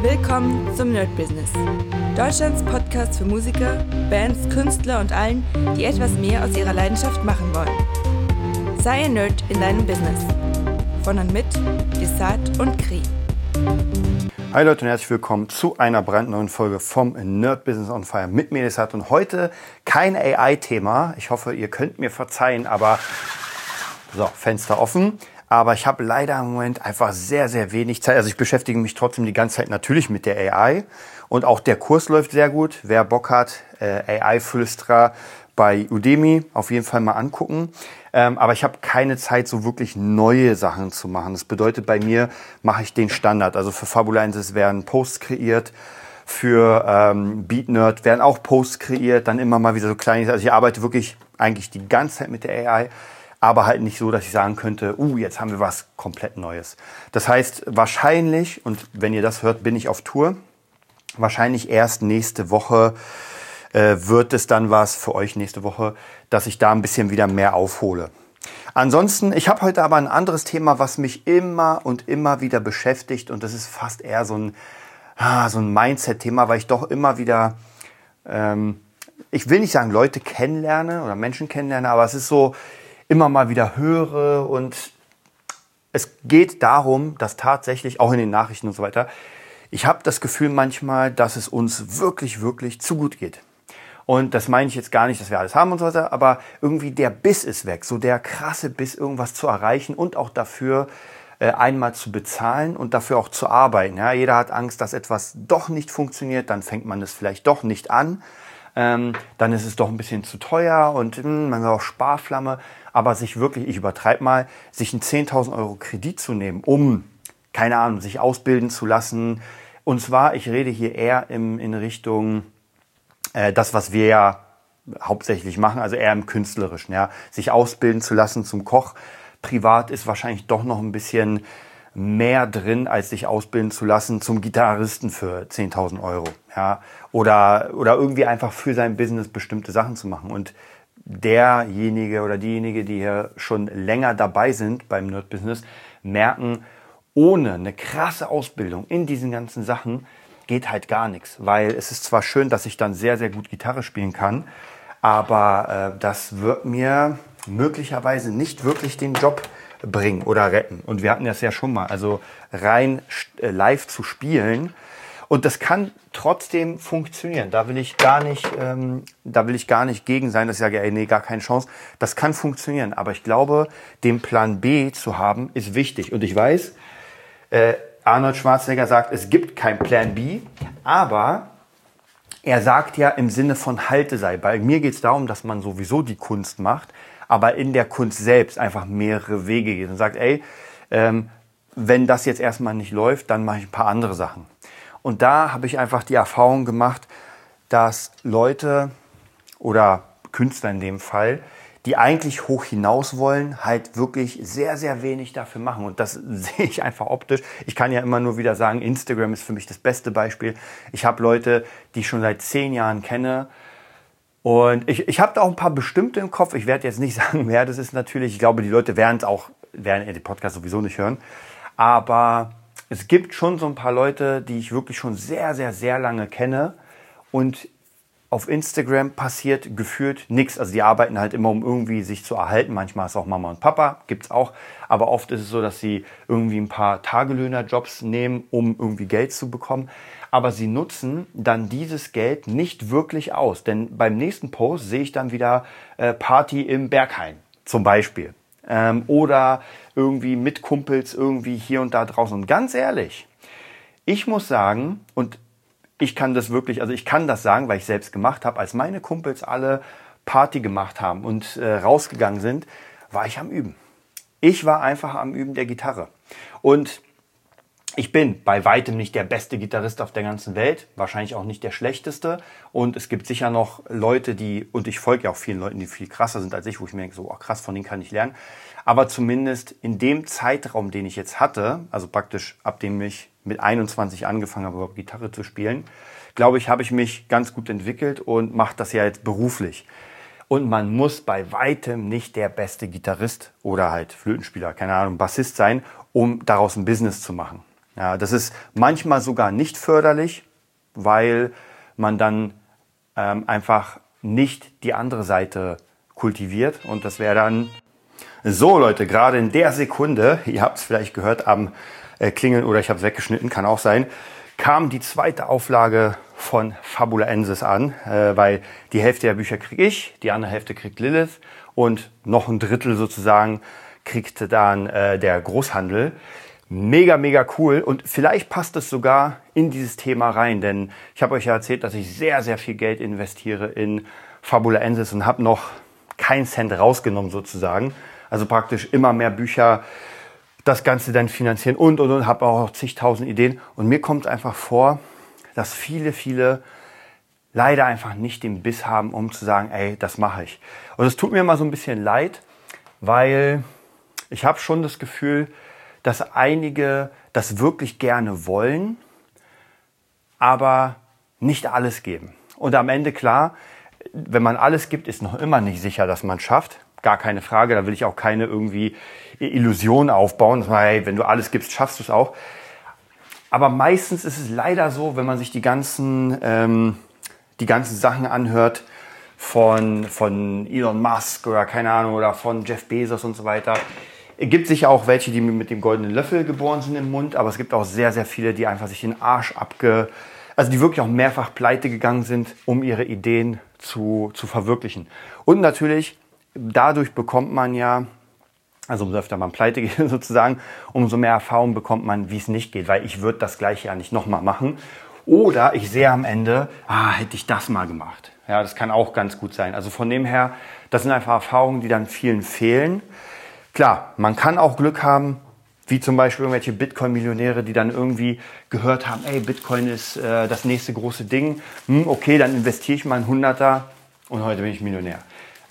Willkommen zum Nerd Business. Deutschlands Podcast für Musiker, Bands, Künstler und allen, die etwas mehr aus ihrer Leidenschaft machen wollen. Sei ein Nerd in deinem Business. Von und mit Desart und Kri. Hi Leute und herzlich willkommen zu einer brandneuen Folge vom Nerd Business on Fire mit mir Desart und heute kein AI-Thema. Ich hoffe, ihr könnt mir verzeihen, aber so, Fenster offen. Aber ich habe leider im Moment einfach sehr, sehr wenig Zeit. Also ich beschäftige mich trotzdem die ganze Zeit natürlich mit der AI. Und auch der Kurs läuft sehr gut. Wer Bock hat, äh, AI-Flüsterer bei Udemy auf jeden Fall mal angucken. Ähm, aber ich habe keine Zeit, so wirklich neue Sachen zu machen. Das bedeutet, bei mir mache ich den Standard. Also für Fabulensis werden Posts kreiert. Für ähm, BeatNerd werden auch Posts kreiert. Dann immer mal wieder so kleine. Also ich arbeite wirklich eigentlich die ganze Zeit mit der AI aber halt nicht so, dass ich sagen könnte, uh, jetzt haben wir was komplett Neues. Das heißt, wahrscheinlich, und wenn ihr das hört, bin ich auf Tour, wahrscheinlich erst nächste Woche äh, wird es dann was für euch nächste Woche, dass ich da ein bisschen wieder mehr aufhole. Ansonsten, ich habe heute aber ein anderes Thema, was mich immer und immer wieder beschäftigt und das ist fast eher so ein, ah, so ein Mindset-Thema, weil ich doch immer wieder, ähm, ich will nicht sagen Leute kennenlerne oder Menschen kennenlerne, aber es ist so, immer mal wieder höre. Und es geht darum, dass tatsächlich, auch in den Nachrichten und so weiter, ich habe das Gefühl manchmal, dass es uns wirklich, wirklich zu gut geht. Und das meine ich jetzt gar nicht, dass wir alles haben und so weiter, aber irgendwie der Biss ist weg. So der krasse Biss, irgendwas zu erreichen und auch dafür äh, einmal zu bezahlen und dafür auch zu arbeiten. Ja, jeder hat Angst, dass etwas doch nicht funktioniert, dann fängt man es vielleicht doch nicht an. Ähm, dann ist es doch ein bisschen zu teuer und mh, hm, man auch Sparflamme aber sich wirklich, ich übertreibe mal, sich einen 10.000 Euro Kredit zu nehmen, um, keine Ahnung, sich ausbilden zu lassen. Und zwar, ich rede hier eher im, in Richtung äh, das, was wir ja hauptsächlich machen, also eher im Künstlerischen, ja, sich ausbilden zu lassen zum Koch. Privat ist wahrscheinlich doch noch ein bisschen mehr drin, als sich ausbilden zu lassen zum Gitarristen für 10.000 Euro, ja, oder, oder irgendwie einfach für sein Business bestimmte Sachen zu machen. Und derjenige oder diejenige, die hier schon länger dabei sind beim Nerd-Business, merken, ohne eine krasse Ausbildung in diesen ganzen Sachen geht halt gar nichts. Weil es ist zwar schön, dass ich dann sehr, sehr gut Gitarre spielen kann, aber äh, das wird mir möglicherweise nicht wirklich den Job bringen oder retten. Und wir hatten das ja schon mal. Also rein äh, live zu spielen, und das kann trotzdem funktionieren. Da will ich gar nicht, ähm, da will ich gar nicht gegen sein, dass ich sage, ey, nee, gar keine Chance. Das kann funktionieren. Aber ich glaube, den Plan B zu haben, ist wichtig. Und ich weiß, äh, Arnold Schwarzenegger sagt, es gibt kein Plan B, aber er sagt ja im Sinne von Halte sei. Bei mir geht es darum, dass man sowieso die Kunst macht, aber in der Kunst selbst einfach mehrere Wege geht und sagt, ey, ähm, wenn das jetzt erstmal nicht läuft, dann mache ich ein paar andere Sachen. Und da habe ich einfach die Erfahrung gemacht, dass Leute oder Künstler in dem Fall, die eigentlich hoch hinaus wollen, halt wirklich sehr, sehr wenig dafür machen. Und das sehe ich einfach optisch. Ich kann ja immer nur wieder sagen, Instagram ist für mich das beste Beispiel. Ich habe Leute, die ich schon seit zehn Jahren kenne. Und ich, ich habe da auch ein paar bestimmte im Kopf. Ich werde jetzt nicht sagen, wer das ist natürlich. Ich glaube, die Leute werden es auch, werden den Podcast sowieso nicht hören. Aber es gibt schon so ein paar Leute, die ich wirklich schon sehr, sehr, sehr lange kenne und auf Instagram passiert gefühlt nichts. Also die arbeiten halt immer, um irgendwie sich zu erhalten. Manchmal ist auch Mama und Papa, gibt's auch. Aber oft ist es so, dass sie irgendwie ein paar Tagelöhnerjobs nehmen, um irgendwie Geld zu bekommen. Aber sie nutzen dann dieses Geld nicht wirklich aus. Denn beim nächsten Post sehe ich dann wieder äh, Party im Berghain zum Beispiel ähm, oder irgendwie mit Kumpels irgendwie hier und da draußen. Und ganz ehrlich, ich muss sagen, und ich kann das wirklich, also ich kann das sagen, weil ich selbst gemacht habe, als meine Kumpels alle Party gemacht haben und äh, rausgegangen sind, war ich am Üben. Ich war einfach am Üben der Gitarre. Und ich bin bei weitem nicht der beste Gitarrist auf der ganzen Welt, wahrscheinlich auch nicht der schlechteste. Und es gibt sicher noch Leute, die, und ich folge ja auch vielen Leuten, die viel krasser sind als ich, wo ich mir denke, so oh, krass, von denen kann ich lernen. Aber zumindest in dem Zeitraum, den ich jetzt hatte, also praktisch ab dem ich mit 21 angefangen habe, Gitarre zu spielen, glaube ich, habe ich mich ganz gut entwickelt und mache das ja jetzt beruflich. Und man muss bei weitem nicht der beste Gitarrist oder halt Flötenspieler, keine Ahnung, Bassist sein, um daraus ein Business zu machen. Ja, das ist manchmal sogar nicht förderlich, weil man dann ähm, einfach nicht die andere Seite kultiviert und das wäre dann so Leute, gerade in der Sekunde, ihr habt es vielleicht gehört am äh, Klingeln oder ich habe es weggeschnitten, kann auch sein, kam die zweite Auflage von Fabula Ensis an, äh, weil die Hälfte der Bücher kriege ich, die andere Hälfte kriegt Lilith und noch ein Drittel sozusagen kriegte dann äh, der Großhandel. Mega, mega cool und vielleicht passt es sogar in dieses Thema rein, denn ich habe euch ja erzählt, dass ich sehr, sehr viel Geld investiere in Fabula Ensis und habe noch keinen Cent rausgenommen sozusagen. Also praktisch immer mehr Bücher, das Ganze dann finanzieren und und und habe auch zigtausend Ideen. Und mir kommt einfach vor, dass viele, viele leider einfach nicht den Biss haben, um zu sagen, ey, das mache ich. Und es tut mir mal so ein bisschen leid, weil ich habe schon das Gefühl, dass einige das wirklich gerne wollen, aber nicht alles geben. Und am Ende klar, wenn man alles gibt, ist noch immer nicht sicher, dass man es schafft. Gar keine Frage, da will ich auch keine irgendwie Illusion aufbauen, dass man, hey, wenn du alles gibst, schaffst du es auch. Aber meistens ist es leider so, wenn man sich die ganzen, ähm, die ganzen Sachen anhört von, von Elon Musk oder keine Ahnung oder von Jeff Bezos und so weiter. Es gibt sicher auch welche, die mit dem goldenen Löffel geboren sind im Mund, aber es gibt auch sehr, sehr viele, die einfach sich den Arsch abge, also die wirklich auch mehrfach pleite gegangen sind, um ihre Ideen zu, zu verwirklichen. Und natürlich, dadurch bekommt man ja also umso öfter man pleite geht sozusagen, umso mehr Erfahrung bekommt man, wie es nicht geht, weil ich würde das gleiche ja nicht nochmal machen. Oder ich sehe am Ende, ah, hätte ich das mal gemacht. Ja, das kann auch ganz gut sein. Also von dem her, das sind einfach Erfahrungen, die dann vielen fehlen. Klar, man kann auch Glück haben, wie zum Beispiel irgendwelche Bitcoin-Millionäre, die dann irgendwie gehört haben, ey, Bitcoin ist äh, das nächste große Ding. Hm, okay, dann investiere ich mal einen Hunderter und heute bin ich Millionär.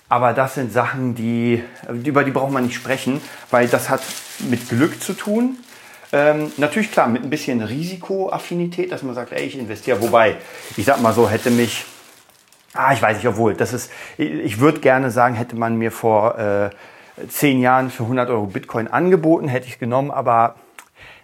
Aber das sind Sachen, die, über die braucht man nicht sprechen, weil das hat mit Glück zu tun. Ähm, natürlich klar, mit ein bisschen Risikoaffinität, dass man sagt, ey, ich investiere. Wobei, ich sag mal so, hätte mich, ah, ich weiß nicht, obwohl, das ist, ich würde gerne sagen, hätte man mir vor äh, zehn Jahren für 100 Euro Bitcoin angeboten, hätte ich es genommen, aber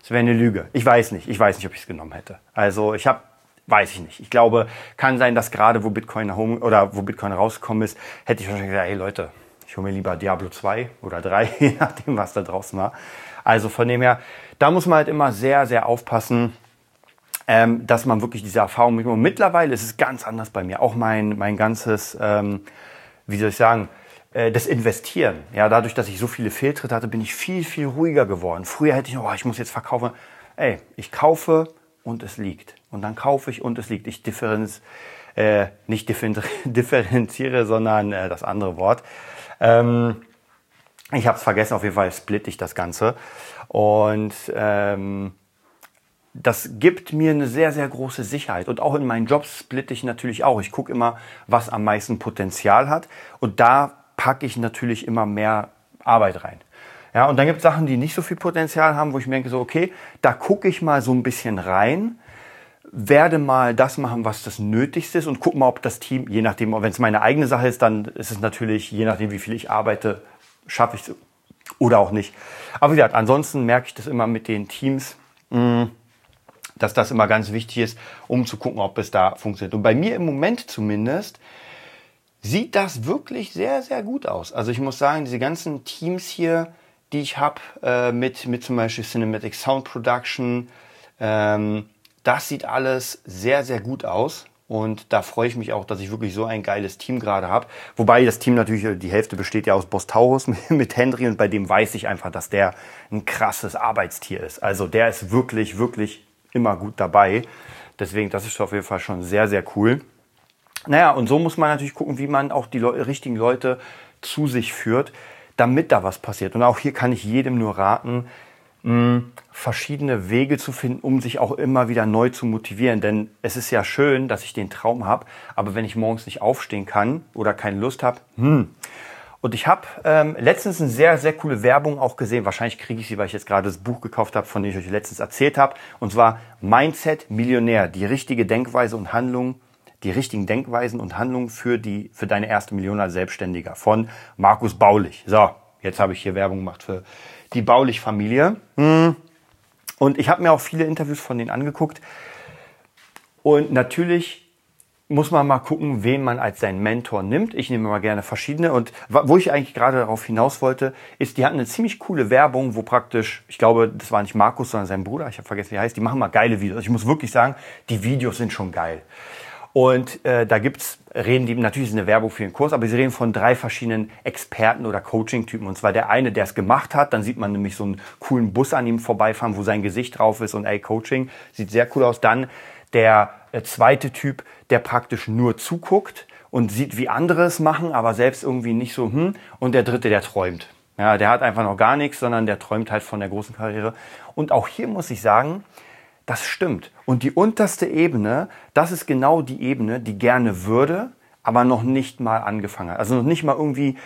es wäre eine Lüge. Ich weiß nicht, ich weiß nicht, ob ich es genommen hätte. Also ich habe Weiß ich nicht. Ich glaube, kann sein, dass gerade wo Bitcoin home oder wo Bitcoin rausgekommen ist, hätte ich wahrscheinlich gesagt, hey Leute, ich hole mir lieber Diablo 2 oder 3, je nachdem, was da draußen war. Also von dem her, da muss man halt immer sehr, sehr aufpassen, ähm, dass man wirklich diese Erfahrung mitnimmt. Und mittlerweile ist es ganz anders bei mir. Auch mein, mein ganzes, ähm, wie soll ich sagen, das Investieren. Ja, dadurch, dass ich so viele Fehltritte hatte, bin ich viel, viel ruhiger geworden. Früher hätte ich, oh, ich muss jetzt verkaufen. Ey, ich kaufe und es liegt. Und dann kaufe ich und es liegt. Ich differenz, äh, nicht differenziere, sondern äh, das andere Wort. Ähm, ich habe es vergessen, auf jeden Fall splitte ich das Ganze. Und ähm, das gibt mir eine sehr, sehr große Sicherheit. Und auch in meinen Jobs splitte ich natürlich auch. Ich gucke immer, was am meisten Potenzial hat. Und da packe ich natürlich immer mehr Arbeit rein. Ja, und dann gibt es Sachen, die nicht so viel Potenzial haben, wo ich mir denke, so, okay, da gucke ich mal so ein bisschen rein werde mal das machen, was das Nötigste ist und guck mal, ob das Team, je nachdem, wenn es meine eigene Sache ist, dann ist es natürlich, je nachdem, wie viel ich arbeite, schaffe ich es oder auch nicht. Aber wie gesagt, ansonsten merke ich das immer mit den Teams, mm, dass das immer ganz wichtig ist, um zu gucken, ob es da funktioniert. Und bei mir im Moment zumindest sieht das wirklich sehr, sehr gut aus. Also ich muss sagen, diese ganzen Teams hier, die ich habe, äh, mit, mit zum Beispiel Cinematic Sound Production, ähm, das sieht alles sehr, sehr gut aus. Und da freue ich mich auch, dass ich wirklich so ein geiles Team gerade habe. Wobei das Team natürlich, die Hälfte besteht ja aus Boss Taurus mit Henry und bei dem weiß ich einfach, dass der ein krasses Arbeitstier ist. Also der ist wirklich, wirklich immer gut dabei. Deswegen, das ist auf jeden Fall schon sehr, sehr cool. Naja, und so muss man natürlich gucken, wie man auch die Le richtigen Leute zu sich führt, damit da was passiert. Und auch hier kann ich jedem nur raten, verschiedene Wege zu finden, um sich auch immer wieder neu zu motivieren. Denn es ist ja schön, dass ich den Traum habe, aber wenn ich morgens nicht aufstehen kann oder keine Lust habe, hm. Und ich habe ähm, letztens eine sehr, sehr coole Werbung auch gesehen. Wahrscheinlich kriege ich sie, weil ich jetzt gerade das Buch gekauft habe, von dem ich euch letztens erzählt habe. Und zwar Mindset Millionär. Die richtige Denkweise und Handlung, die richtigen Denkweisen und Handlungen für, die, für deine erste Million als Selbstständiger von Markus Baulich. So, jetzt habe ich hier Werbung gemacht für die Baulich-Familie. Hm. Und ich habe mir auch viele Interviews von denen angeguckt. Und natürlich muss man mal gucken, wen man als seinen Mentor nimmt. Ich nehme mal gerne verschiedene. Und wo ich eigentlich gerade darauf hinaus wollte, ist, die hatten eine ziemlich coole Werbung, wo praktisch, ich glaube, das war nicht Markus, sondern sein Bruder, ich habe vergessen, wie er heißt, die machen mal geile Videos. Ich muss wirklich sagen, die Videos sind schon geil. Und äh, da gibt's, reden die, natürlich ist eine Werbung für den Kurs, aber sie reden von drei verschiedenen Experten oder Coaching-Typen. Und zwar der eine, der es gemacht hat, dann sieht man nämlich so einen coolen Bus an ihm vorbeifahren, wo sein Gesicht drauf ist und ey, Coaching, sieht sehr cool aus. Dann der äh, zweite Typ, der praktisch nur zuguckt und sieht, wie andere es machen, aber selbst irgendwie nicht so, hm. Und der dritte, der träumt. Ja, der hat einfach noch gar nichts, sondern der träumt halt von der großen Karriere. Und auch hier muss ich sagen, das stimmt. Und die unterste Ebene, das ist genau die Ebene, die gerne würde, aber noch nicht mal angefangen hat. Also noch nicht mal irgendwie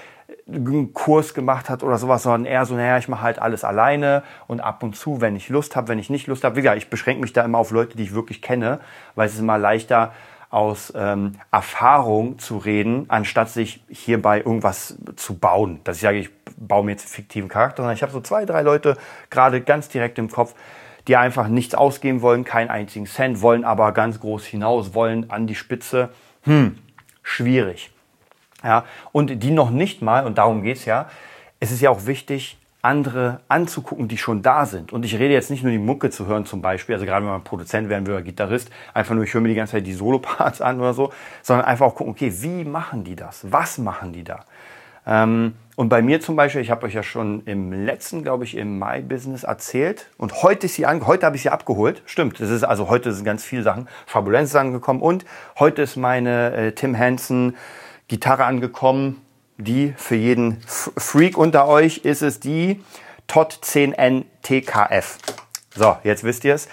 einen Kurs gemacht hat oder sowas, sondern eher so, naja, ich mache halt alles alleine und ab und zu, wenn ich Lust habe, wenn ich nicht Lust habe. Wie gesagt, ich beschränke mich da immer auf Leute, die ich wirklich kenne, weil es ist immer leichter, aus ähm, Erfahrung zu reden, anstatt sich hierbei irgendwas zu bauen. Dass ich sage, ich baue mir jetzt einen fiktiven Charakter, sondern ich habe so zwei, drei Leute gerade ganz direkt im Kopf, die einfach nichts ausgeben wollen, keinen einzigen Cent, wollen aber ganz groß hinaus, wollen an die Spitze. Hm, schwierig. Ja, und die noch nicht mal, und darum geht's ja, es ist ja auch wichtig, andere anzugucken, die schon da sind. Und ich rede jetzt nicht nur die Mucke zu hören zum Beispiel, also gerade wenn man Produzent werden will oder Gitarrist, einfach nur, ich höre mir die ganze Zeit die Solo-Parts an oder so, sondern einfach auch gucken, okay, wie machen die das? Was machen die da? Ähm, und bei mir zum Beispiel, ich habe euch ja schon im letzten, glaube ich, im Mai-Business erzählt. Und heute ist sie an, heute habe ich sie abgeholt. Stimmt, das ist also heute sind ganz viele Sachen. Fabulenz ist angekommen und heute ist meine äh, Tim Hansen Gitarre angekommen. Die für jeden Freak unter euch ist es die TOT 10N TKF. So, jetzt wisst ihr es.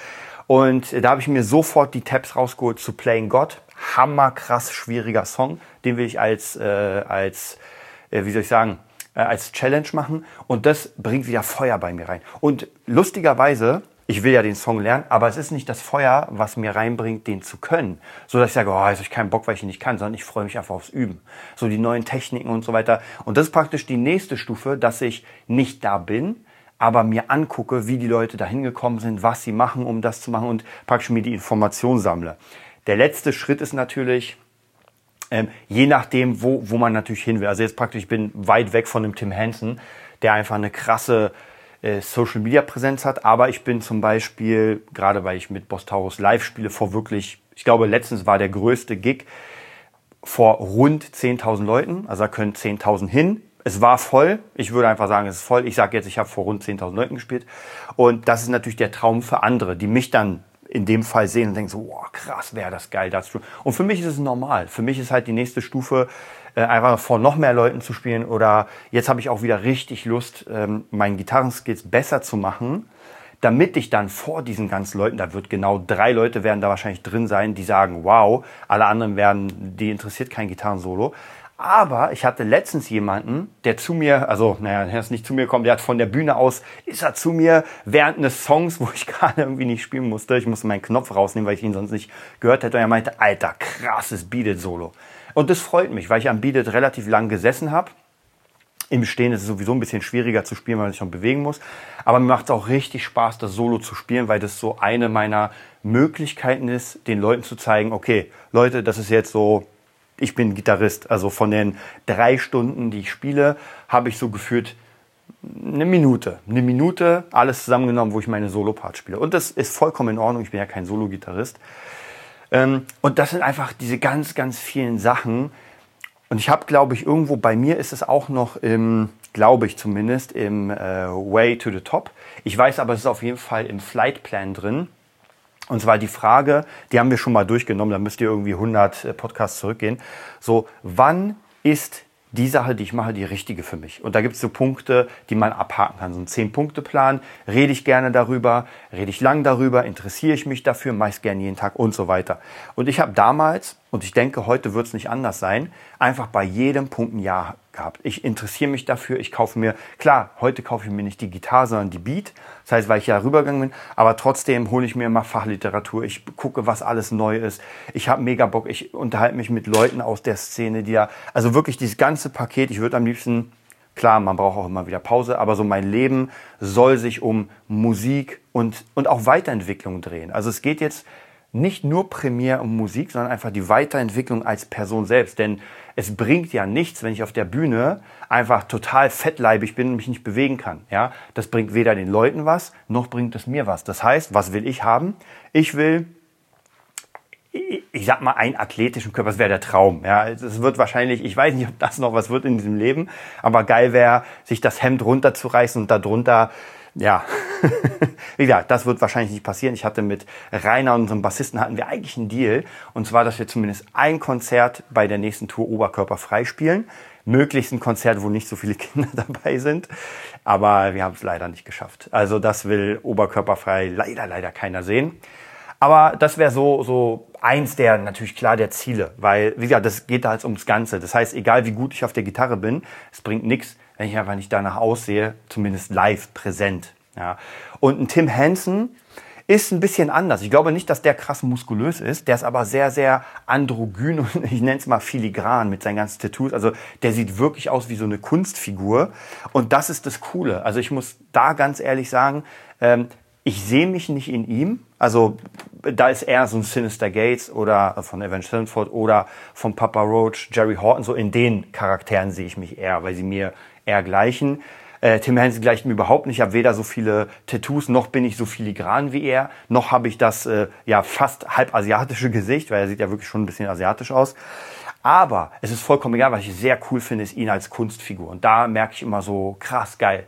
Und da habe ich mir sofort die Tabs rausgeholt zu Playing God. Hammerkrass schwieriger Song. Den will ich als, äh, als wie soll ich sagen, äh, als Challenge machen und das bringt wieder Feuer bei mir rein. Und lustigerweise, ich will ja den Song lernen, aber es ist nicht das Feuer, was mir reinbringt, den zu können. So dass ich sage, oh, jetzt habe ich keinen Bock, weil ich ihn nicht kann, sondern ich freue mich einfach aufs Üben. So die neuen Techniken und so weiter. Und das ist praktisch die nächste Stufe, dass ich nicht da bin, aber mir angucke, wie die Leute da hingekommen sind, was sie machen, um das zu machen und praktisch mir die Information sammle. Der letzte Schritt ist natürlich, ähm, je nachdem, wo, wo man natürlich hin will. Also jetzt praktisch, ich bin weit weg von dem Tim Hansen, der einfach eine krasse äh, Social Media Präsenz hat. Aber ich bin zum Beispiel, gerade weil ich mit Boss Taurus live spiele, vor wirklich, ich glaube, letztens war der größte Gig vor rund 10.000 Leuten. Also da können 10.000 hin. Es war voll. Ich würde einfach sagen, es ist voll. Ich sage jetzt, ich habe vor rund 10.000 Leuten gespielt. Und das ist natürlich der Traum für andere, die mich dann in dem Fall sehen und denken so, wow, krass, wäre das geil, das zu Und für mich ist es normal. Für mich ist halt die nächste Stufe, äh, einfach vor noch mehr Leuten zu spielen oder jetzt habe ich auch wieder richtig Lust, ähm, meinen Gitarrenskills besser zu machen, damit ich dann vor diesen ganzen Leuten, da wird genau drei Leute werden da wahrscheinlich drin sein, die sagen, wow, alle anderen werden, die interessiert kein Gitarrensolo. Aber ich hatte letztens jemanden, der zu mir, also naja, er ist nicht zu mir gekommen, der hat von der Bühne aus, ist er zu mir während eines Songs, wo ich gerade irgendwie nicht spielen musste. Ich musste meinen Knopf rausnehmen, weil ich ihn sonst nicht gehört hätte. Und er meinte, alter, krasses Beat-It-Solo. Und das freut mich, weil ich am Beat-It relativ lang gesessen habe. Im Stehen ist es sowieso ein bisschen schwieriger zu spielen, weil man sich noch bewegen muss. Aber mir macht es auch richtig Spaß, das Solo zu spielen, weil das so eine meiner Möglichkeiten ist, den Leuten zu zeigen, okay, Leute, das ist jetzt so ich bin Gitarrist. Also von den drei Stunden, die ich spiele, habe ich so gefühlt eine Minute. Eine Minute, alles zusammengenommen, wo ich meine Solo-Part spiele. Und das ist vollkommen in Ordnung. Ich bin ja kein Solo-Gitarrist. Ähm, und das sind einfach diese ganz, ganz vielen Sachen. Und ich habe, glaube ich, irgendwo bei mir ist es auch noch im, glaube ich zumindest, im äh, Way to the Top. Ich weiß aber, es ist auf jeden Fall im Flight Plan drin. Und zwar die Frage, die haben wir schon mal durchgenommen, da müsst ihr irgendwie 100 äh, Podcasts zurückgehen. So, wann ist die Sache, die ich mache, die richtige für mich. Und da gibt es so Punkte, die man abhaken kann. So ein Zehn-Punkte-Plan. Rede ich gerne darüber, rede ich lang darüber, interessiere ich mich dafür, mache ich gerne jeden Tag und so weiter. Und ich habe damals, und ich denke, heute wird es nicht anders sein, einfach bei jedem Punkt ein Ja gehabt. Ich interessiere mich dafür, ich kaufe mir, klar, heute kaufe ich mir nicht die Gitarre, sondern die Beat. Das heißt, weil ich ja rübergegangen bin, aber trotzdem hole ich mir immer Fachliteratur. Ich gucke, was alles neu ist. Ich habe mega Bock. Ich unterhalte mich mit Leuten aus der Szene, die ja, also wirklich dieses ganze Paket. Ich würde am liebsten Klar, man braucht auch immer wieder Pause, aber so mein Leben soll sich um Musik und, und auch Weiterentwicklung drehen. Also es geht jetzt nicht nur primär um Musik, sondern einfach die Weiterentwicklung als Person selbst. Denn es bringt ja nichts, wenn ich auf der Bühne einfach total fettleibig bin und mich nicht bewegen kann. Ja, das bringt weder den Leuten was, noch bringt es mir was. Das heißt, was will ich haben? Ich will ich sag mal, einen athletischen Körper, das wäre der Traum. Ja, es wird wahrscheinlich, ich weiß nicht, ob das noch was wird in diesem Leben, aber geil wäre, sich das Hemd runterzureißen und darunter, ja, wie gesagt, das wird wahrscheinlich nicht passieren. Ich hatte mit Rainer, unserem Bassisten, hatten wir eigentlich einen Deal. Und zwar, dass wir zumindest ein Konzert bei der nächsten Tour Oberkörper freispielen. Möglichst ein Konzert, wo nicht so viele Kinder dabei sind. Aber wir haben es leider nicht geschafft. Also das will oberkörperfrei leider, leider keiner sehen. Aber das wäre so, so eins der, natürlich klar, der Ziele. Weil, wie gesagt, das geht da jetzt ums Ganze. Das heißt, egal wie gut ich auf der Gitarre bin, es bringt nichts, wenn ich einfach nicht danach aussehe, zumindest live präsent. Ja. Und ein Tim Hansen ist ein bisschen anders. Ich glaube nicht, dass der krass muskulös ist. Der ist aber sehr, sehr androgyn und ich nenne es mal filigran mit seinen ganzen Tattoos. Also der sieht wirklich aus wie so eine Kunstfigur. Und das ist das Coole. Also ich muss da ganz ehrlich sagen, ähm, ich sehe mich nicht in ihm. Also da ist eher so ein Sinister Gates oder von Avenged Sevenfold oder von Papa Roach, Jerry Horton. So in den Charakteren sehe ich mich eher, weil sie mir eher gleichen. Äh, Tim Henson gleicht mir überhaupt nicht. Ich habe weder so viele Tattoos, noch bin ich so filigran wie er, noch habe ich das äh, ja fast halb asiatische Gesicht, weil er sieht ja wirklich schon ein bisschen asiatisch aus. Aber es ist vollkommen egal, was ich sehr cool finde, ist ihn als Kunstfigur. Und da merke ich immer so krass geil.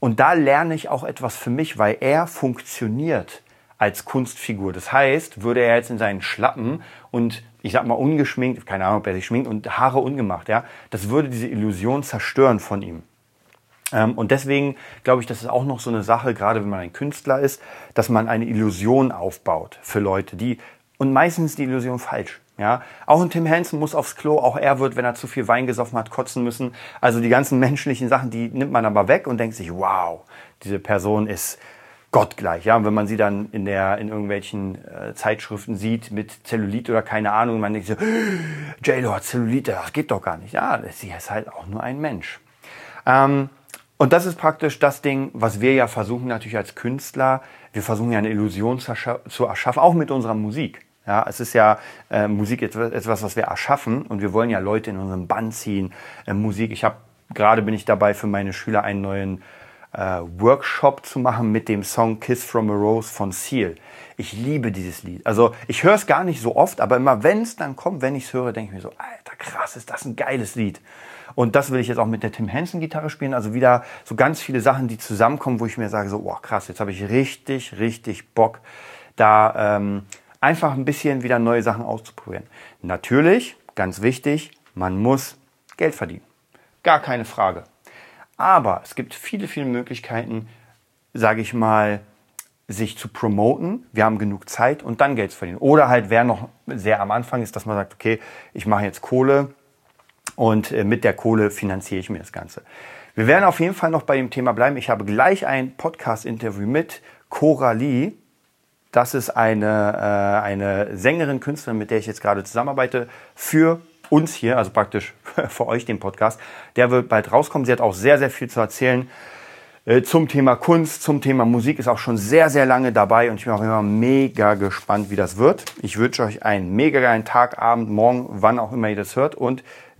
Und da lerne ich auch etwas für mich, weil er funktioniert als Kunstfigur. Das heißt, würde er jetzt in seinen Schlappen und ich sag mal ungeschminkt, keine Ahnung, ob er sich schminkt und Haare ungemacht, ja, das würde diese Illusion zerstören von ihm. Ähm, und deswegen glaube ich, das ist auch noch so eine Sache, gerade wenn man ein Künstler ist, dass man eine Illusion aufbaut für Leute, die, und meistens die Illusion falsch. Ja, auch ein Tim Hansen muss aufs Klo, auch er wird, wenn er zu viel Wein gesoffen hat, kotzen müssen. Also die ganzen menschlichen Sachen, die nimmt man aber weg und denkt sich, wow, diese Person ist gottgleich. Ja, und wenn man sie dann in der in irgendwelchen äh, Zeitschriften sieht mit Zellulit oder keine Ahnung, man denkt so, J-Lo hat Zellulite, das geht doch gar nicht. Ja, sie ist halt auch nur ein Mensch. Ähm, und das ist praktisch das Ding, was wir ja versuchen natürlich als Künstler. Wir versuchen ja eine Illusion zu erschaffen, auch mit unserer Musik. Ja, es ist ja äh, Musik etwas, was wir erschaffen und wir wollen ja Leute in unseren Band ziehen. Äh, Musik, ich habe gerade bin ich dabei für meine Schüler einen neuen äh, Workshop zu machen mit dem Song Kiss from a Rose von Seal. Ich liebe dieses Lied. Also ich höre es gar nicht so oft, aber immer wenn es dann kommt, wenn ich es höre, denke ich mir so, alter krass, ist das ein geiles Lied. Und das will ich jetzt auch mit der Tim Henson Gitarre spielen. Also wieder so ganz viele Sachen, die zusammenkommen, wo ich mir sage, so, oh krass, jetzt habe ich richtig, richtig Bock, da ähm, einfach ein bisschen wieder neue Sachen auszuprobieren. Natürlich, ganz wichtig, man muss Geld verdienen. Gar keine Frage. Aber es gibt viele, viele Möglichkeiten, sage ich mal, sich zu promoten. Wir haben genug Zeit und dann Geld zu verdienen. Oder halt, wer noch sehr am Anfang ist, dass man sagt, okay, ich mache jetzt Kohle, und äh, mit der Kohle finanziere ich mir das Ganze. Wir werden auf jeden Fall noch bei dem Thema bleiben. Ich habe gleich ein Podcast-Interview mit Coralie. Das ist eine, äh, eine Sängerin, Künstlerin, mit der ich jetzt gerade zusammenarbeite, für uns hier, also praktisch für euch den Podcast. Der wird bald rauskommen. Sie hat auch sehr, sehr viel zu erzählen äh, zum Thema Kunst, zum Thema Musik. Ist auch schon sehr, sehr lange dabei und ich bin auch immer mega gespannt, wie das wird. Ich wünsche euch einen mega geilen Tag, Abend, Morgen, wann auch immer ihr das hört und